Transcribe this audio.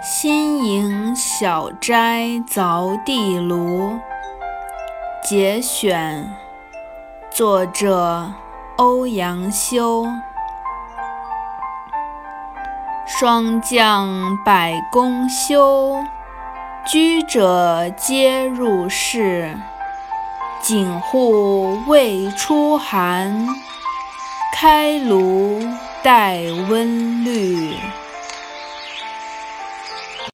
新营小斋凿地炉节选，作者欧阳修。霜降百工休，居者皆入室。井户未出寒，开炉待温绿。